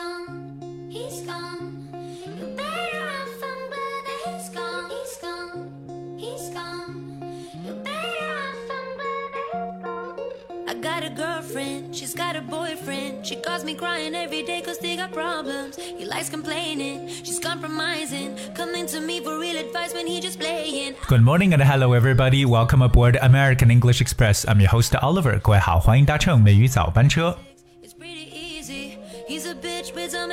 gone, he's gone. You better run from brother, he's gone, he's gone, he's gone. You better run from brother, he's gone. I got a girlfriend, she's got a boyfriend. She calls me crying every day cause they got problems. He likes complaining, she's compromising. Coming to me for real advice when he just playing. Good morning and hello everybody. Welcome aboard American English Express. I'm your host Oliver. 各位好，欢迎搭乘美语早班车。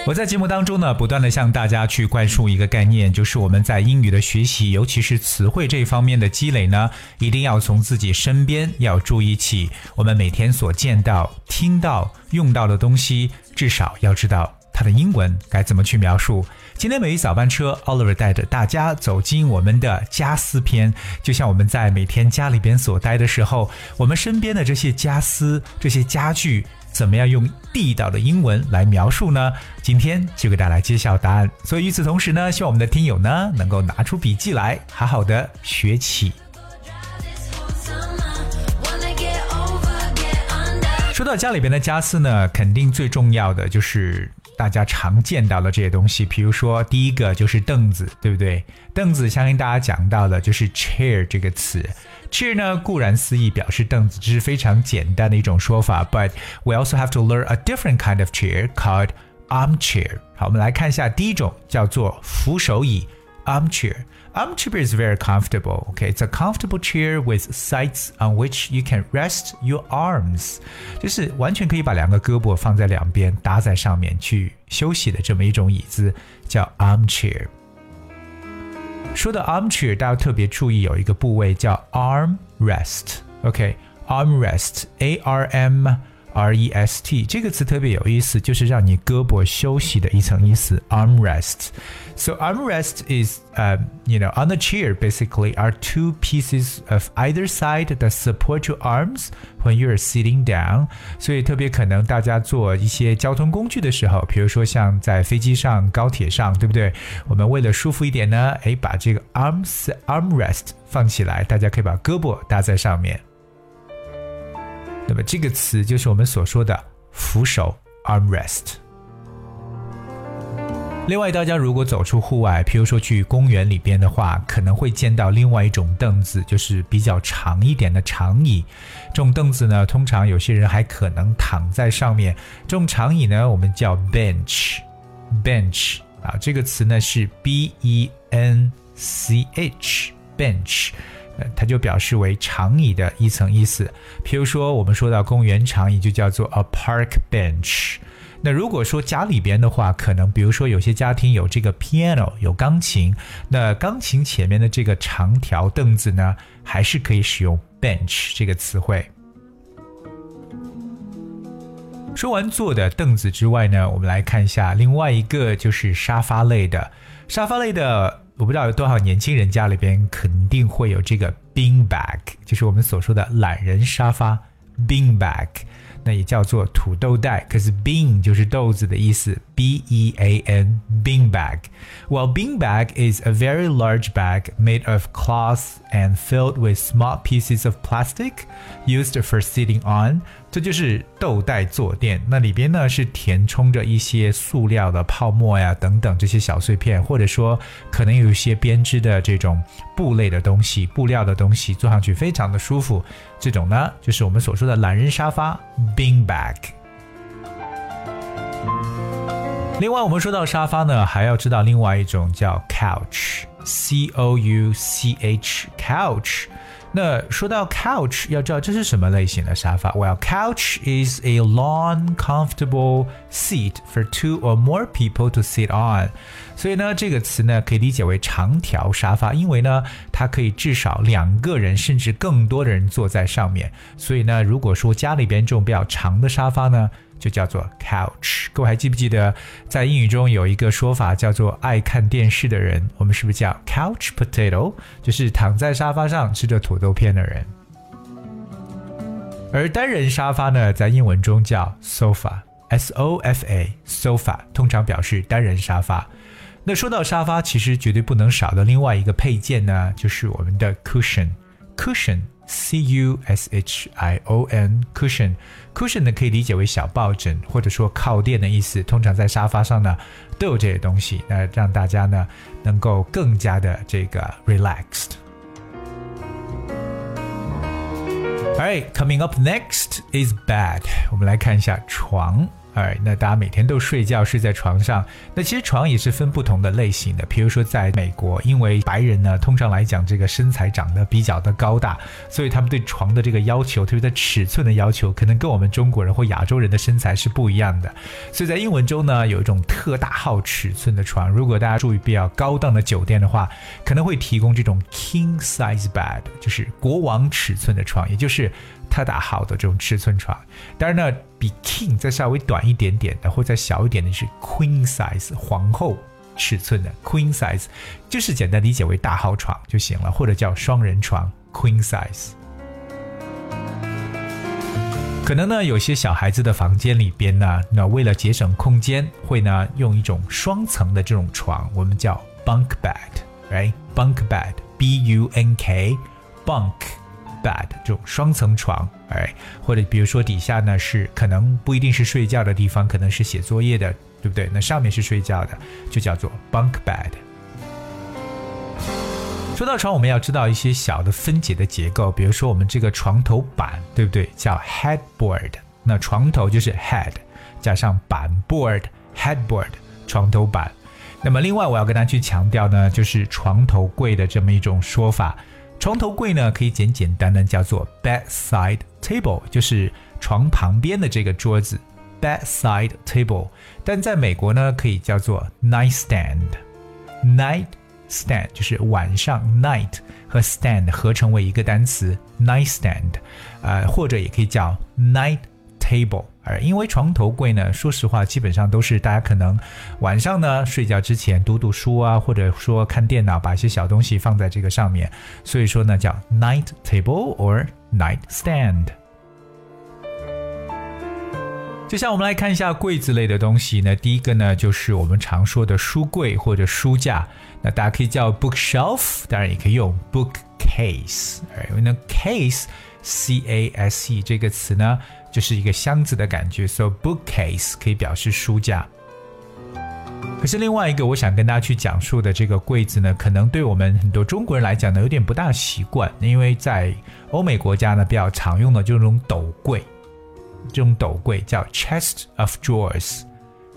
我在节目当中呢，不断的向大家去灌输一个概念，就是我们在英语的学习，尤其是词汇这方面的积累呢，一定要从自己身边要注意起，我们每天所见到、听到、用到的东西，至少要知道它的英文该怎么去描述。今天每一早班车，Oliver 带着大家走进我们的家私篇，就像我们在每天家里边所待的时候，我们身边的这些家私、这些家具。怎么样用地道的英文来描述呢？今天就给大家来揭晓答案。所以与此同时呢，希望我们的听友呢能够拿出笔记来，好好的学起。说到家里边的家私呢，肯定最重要的就是大家常见到的这些东西，比如说第一个就是凳子，对不对？凳子相信大家讲到的就是 chair 这个词。chair 呢，固然思义表示凳子，这是非常简单的一种说法，but we also have to learn a different kind of chair called armchair。好，我们来看一下第一种，叫做扶手椅 armchair。Armchair is very comfortable. Okay, it's a comfortable chair with sides on which you can rest your arms. 就是完全可以把两个胳膊放在两边，搭在上面去休息的这么一种椅子，叫 armchair。说到 armchair，大家特别注意有一个部位叫 arm rest。OK，arm rest，A R M R E S T 这个词特别有意思，就是让你胳膊休息的一层意思。arm rest。 So armrest is, um, you know, on the chair basically are two pieces of either side that support your arms when you are sitting down. 所以特别可能大家坐一些交通工具的时候，比如说像在飞机上、高铁上，对不对？我们为了舒服一点呢，哎，把这个 arms armrest 放起来，大家可以把胳膊搭在上面。那么这个词就是我们所说的扶手 armrest。 另外，大家如果走出户外，譬如说去公园里边的话，可能会见到另外一种凳子，就是比较长一点的长椅。这种凳子呢，通常有些人还可能躺在上面。这种长椅呢，我们叫 bench，bench 啊，这个词呢是 b e n c h，bench。它就表示为长椅的一层意思。譬如说，我们说到公园长椅就叫做 a park bench。那如果说家里边的话，可能比如说有些家庭有这个 piano 有钢琴，那钢琴前面的这个长条凳子呢，还是可以使用 bench 这个词汇。说完坐的凳子之外呢，我们来看一下另外一个就是沙发类的。沙发类的，我不知道有多少年轻人家里边肯定会有这个 bean bag，就是我们所说的懒人沙发 bean bag。那也叫做土豆袋，可是 bean 就是豆子的意思，b e a n bean bag。Well, bean bag is a very large bag made of cloth and filled with small pieces of plastic used for sitting on。 这就是豆袋坐垫，那里边呢是填充着一些塑料的泡沫呀等等这些小碎片，或者说可能有一些编织的这种布类的东西、布料的东西，坐上去非常的舒服。这种呢就是我们所说的懒人沙发 （bean bag）。另外，我们说到沙发呢，还要知道另外一种叫 couch，c o u c h，couch。那说到 couch，要知道这是什么类型的沙发？Well, couch is a long, comfortable seat for two or more people to sit on。所以呢，这个词呢可以理解为长条沙发，因为呢它可以至少两个人甚至更多的人坐在上面。所以呢，如果说家里边这种比较长的沙发呢，就叫做 couch。各位还记不记得，在英语中有一个说法叫做“爱看电视的人”，我们是不是叫 couch potato？就是躺在沙发上吃着土豆片的人。而单人沙发呢，在英文中叫 sofa，s o f a，sofa 通常表示单人沙发。那说到沙发，其实绝对不能少的另外一个配件呢，就是我们的 cushion。cushion C U S H I O N cushion cushion 呢可以理解为小抱枕或者说靠垫的意思，通常在沙发上呢都有这些东西，那让大家呢能够更加的这个 relaxed。Alright, coming up next is bed。我们来看一下床。 哎，那大家每天都睡觉睡在床上，那其实床也是分不同的类型的。比如说，在美国，因为白人呢，通常来讲这个身材长得比较的高大，所以他们对床的这个要求，特别在尺寸的要求，可能跟我们中国人或亚洲人的身材是不一样的。所以在英文中呢，有一种特大号尺寸的床。如果大家住于比较高档的酒店的话，可能会提供这种 king size bed，就是国王尺寸的床，也就是。特大号的这种尺寸床，当然呢，比 king 再稍微短一点点的，或再小一点的是 queen size 皇后尺寸的 queen size，就是简单理解为大号床就行了，或者叫双人床 queen size。可能呢，有些小孩子的房间里边呢，那为了节省空间，会呢用一种双层的这种床，我们叫 bunk bed，right？bunk bed，b u n k bunk。Bed 这种双层床，哎，或者比如说底下呢是可能不一定是睡觉的地方，可能是写作业的，对不对？那上面是睡觉的，就叫做 bunk bed。说到床，我们要知道一些小的分解的结构，比如说我们这个床头板，对不对？叫 headboard。那床头就是 head 加上板 board headboard 床头板。那么另外我要跟大家去强调呢，就是床头柜的这么一种说法。床头柜呢，可以简简单单叫做 bedside table，就是床旁边的这个桌子，bedside table。但在美国呢，可以叫做 nightstand，nightstand 就是晚上 night 和 stand 合成为一个单词 nightstand，呃，或者也可以叫 night table。而因为床头柜呢，说实话，基本上都是大家可能晚上呢睡觉之前读读书啊，或者说看电脑，把一些小东西放在这个上面，所以说呢叫 night table or night stand。接下来我们来看一下柜子类的东西呢，第一个呢就是我们常说的书柜或者书架，那大家可以叫 bookshelf，当然也可以用 bookcase，因为呢 case c a s e 这个词呢。就是一个箱子的感觉，so bookcase 可以表示书架。可是另外一个我想跟大家去讲述的这个柜子呢，可能对我们很多中国人来讲呢有点不大习惯，因为在欧美国家呢比较常用的就这种斗柜，这种斗柜叫 chest of drawers。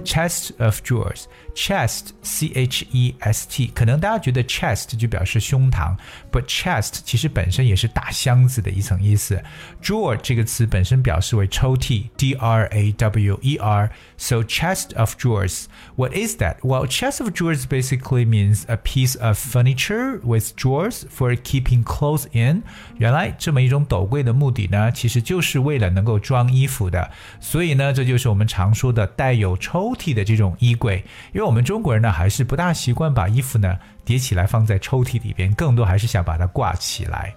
Chest of drawers, chest, c h e s t，可能大家觉得 chest 就表示胸膛，but chest 其实本身也是大箱子的一层意思。Drawer 这个词本身表示为抽屉，d r a w e r。So chest of drawers, what is that? Well, chest of drawers basically means a piece of furniture with drawers for keeping clothes in。原来这么一种斗柜的目的呢，其实就是为了能够装衣服的。所以呢，这就是我们常说的带有抽。 抽屉的这种衣柜，因为我们中国人呢还是不大习惯把衣服呢叠起来放在抽屉里边，更多还是想把它挂起来。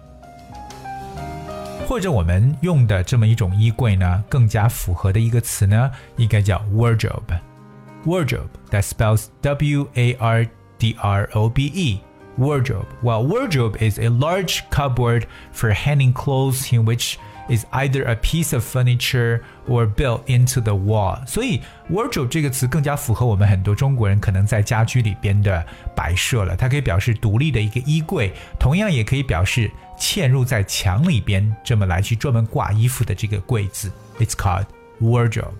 或者我们用的这么一种衣柜呢，更加符合的一个词呢，应该叫 wardrobe。wardrobe that spells W A R D R O B E. Wardrobe. Well, wardrobe is a large cupboard for hanging clothes in which is either a piece of furniture or built into the wall。所以 wardrobe 这个词更加符合我们很多中国人可能在家居里边的摆设了。它可以表示独立的一个衣柜，同样也可以表示嵌入在墙里边，这么来去专门挂衣服的这个柜子。It's called wardrobe。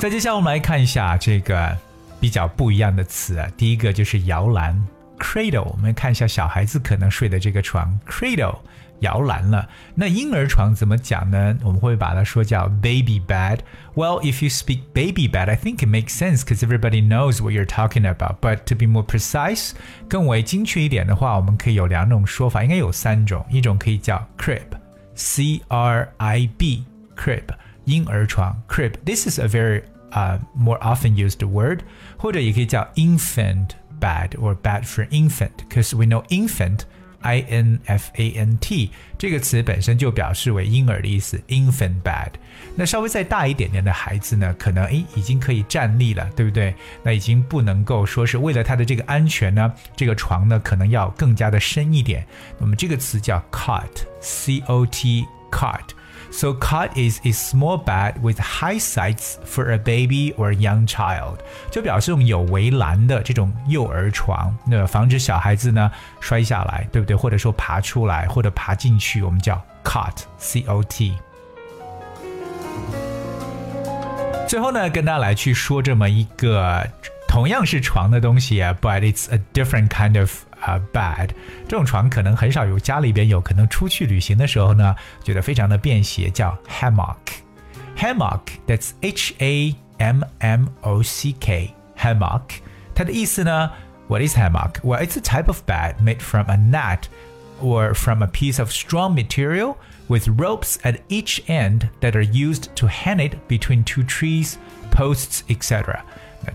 再接下来我们来看一下这个比较不一样的词，第一个就是摇篮。cradle，我们看一下小孩子可能睡的这个床，cradle 摇篮了。那婴儿床怎么讲呢？我们会把它说叫 baby bed。Well, if you speak baby bed, I think it makes sense because everybody knows what you're talking about. But to be more precise，更为精确一点的话，我们可以有两种说法，应该有三种。一种可以叫 crib，c r i b，crib 婴儿床，crib。This is a very uh more often used word，或者也可以叫 infant。 Bad or bad for infant because we know infant i n f a n t 这个词本身就表示为婴儿的意思，infant bed。那稍微再大一点点的孩子呢，可能诶已经可以站立了，对不对？那已经不能够说是为了他的这个安全呢，这个床呢可能要更加的深一点。那么这个词叫 cot，c o t cot。So cot is a small bed with high sides for a baby or young child，就表示这种有围栏的这种幼儿床，那防止小孩子呢摔下来，对不对？或者说爬出来或者爬进去，我们叫 cot，c o t。最后呢，跟大家来去说这么一个同样是床的东西啊，but it's a different kind of 啊、uh, bed。这种床可能很少有家里边有，可能出去旅行的时候呢，觉得非常的便携，叫 hammock。hammock，that's H A M M O C K hammock。它的意思呢，What is hammock? Well, it's a type of bed made from a net or from a piece of strong material with ropes at each end that are used to hang it between two trees, posts, etc.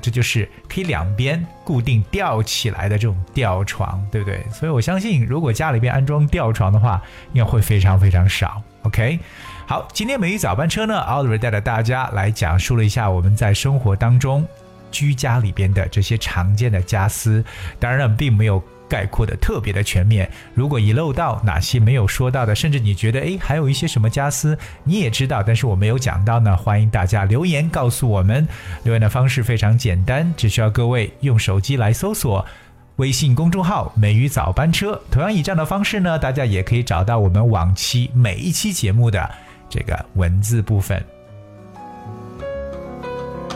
这就是可以两边固定吊起来的这种吊床，对不对？所以我相信，如果家里边安装吊床的话，应该会非常非常少。OK，好，今天美语早班车呢奥德瑞带着大家来讲述了一下我们在生活当中居家里边的这些常见的家私，当然了并没有。概括的特别的全面。如果遗漏到哪些没有说到的，甚至你觉得诶还有一些什么家私你也知道，但是我没有讲到呢？欢迎大家留言告诉我们。留言的方式非常简单，只需要各位用手机来搜索微信公众号“美语早班车”。同样以这样的方式呢，大家也可以找到我们往期每一期节目的这个文字部分。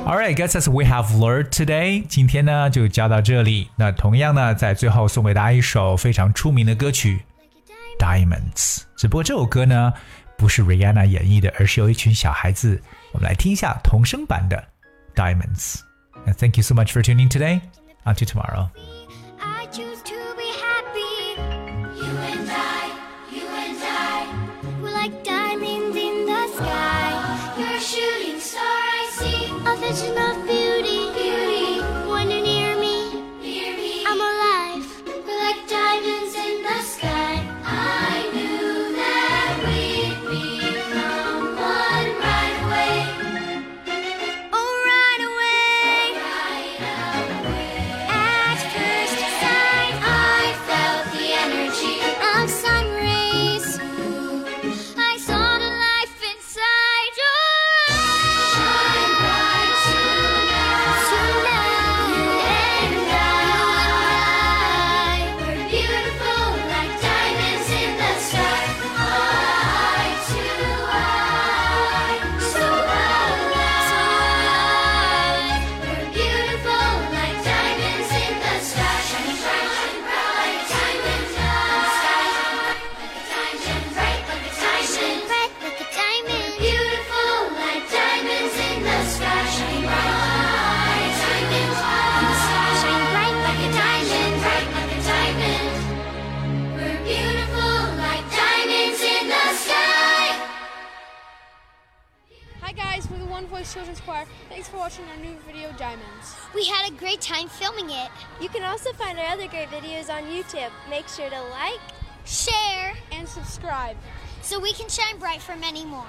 All right, guys, as we have learned today，今天呢就教到这里。那同样呢，在最后送给大家一首非常出名的歌曲《Diamonds》。只不过这首歌呢不是 Rihanna 演绎的，而是由一群小孩子。我们来听一下童声版的《Diamonds》。And thank you so much for tuning today. Until tomorrow. Children's Choir. Thanks for watching our new video, Diamonds. We had a great time filming it. You can also find our other great videos on YouTube. Make sure to like, Share And subscribe. so we can shine bright for many more.